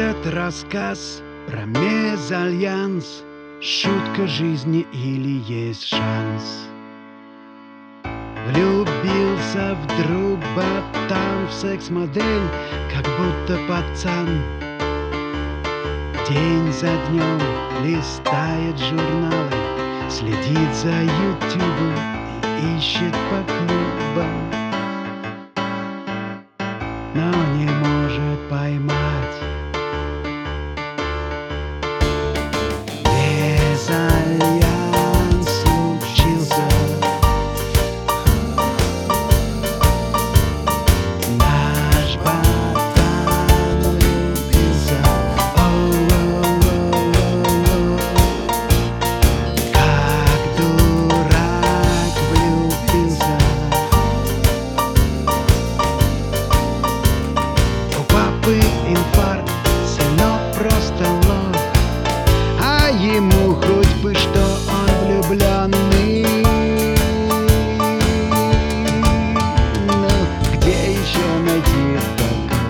Этот рассказ про мезальянс. Шутка жизни или есть шанс? Влюбился вдруг ботан в секс-модель Как будто пацан. День за днем листает журналы Следит за ютубом и ищет по клубам. Но не может поймать папы инфаркт, сынок просто лох. А ему хоть бы что он влюбленный. Ну, где еще найти такого?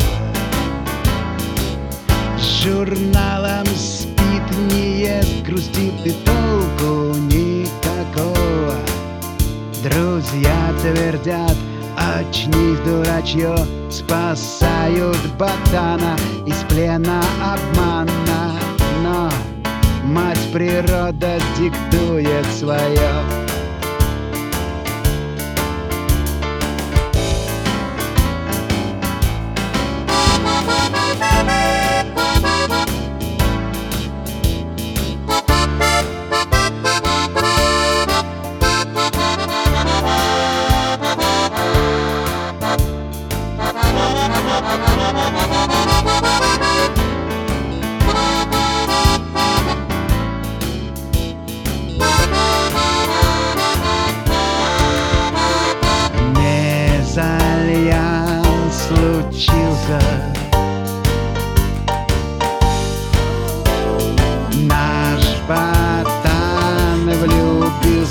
С журналом спит, не ест, грустит и толку никакого. Друзья твердят, очнись, дурачье Спасают ботана из плена обмана. Но мать природа диктует свое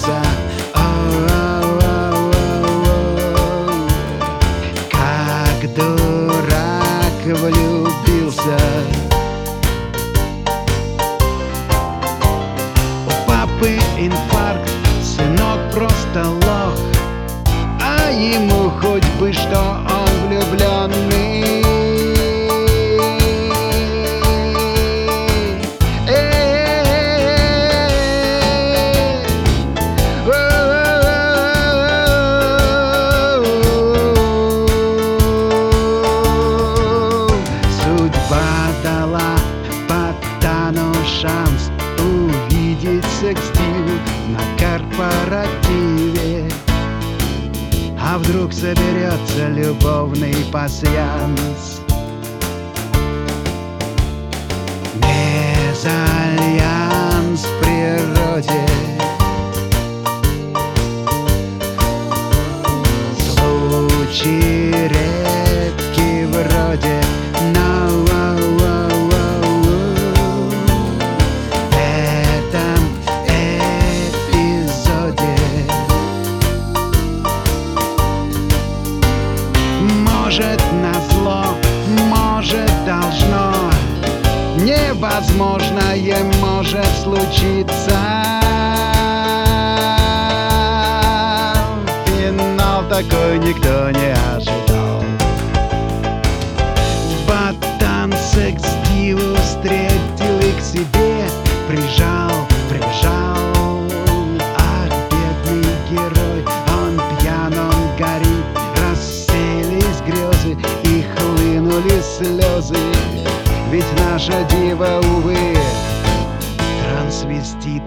Оу-оу-оу-оу. Как дурак влюбился. У папы инфаркт, сынок просто лох. А ему хоть бы что он влюбленный а вдруг соберется любовный пасьянс? Мезальянс в природе Может назло, может должно. Невозможное может случиться. Финал такой никто не ожидал. Ботан секс встретил и к себе прижал Ведь наша дива, увы Трансвестит.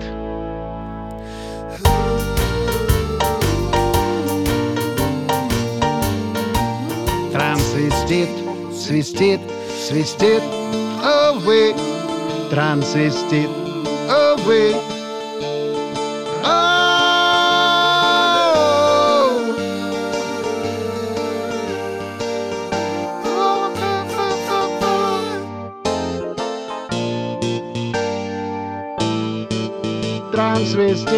Трансвестит, свистит, свистит, увы. Трансвестит, увы Трансвестит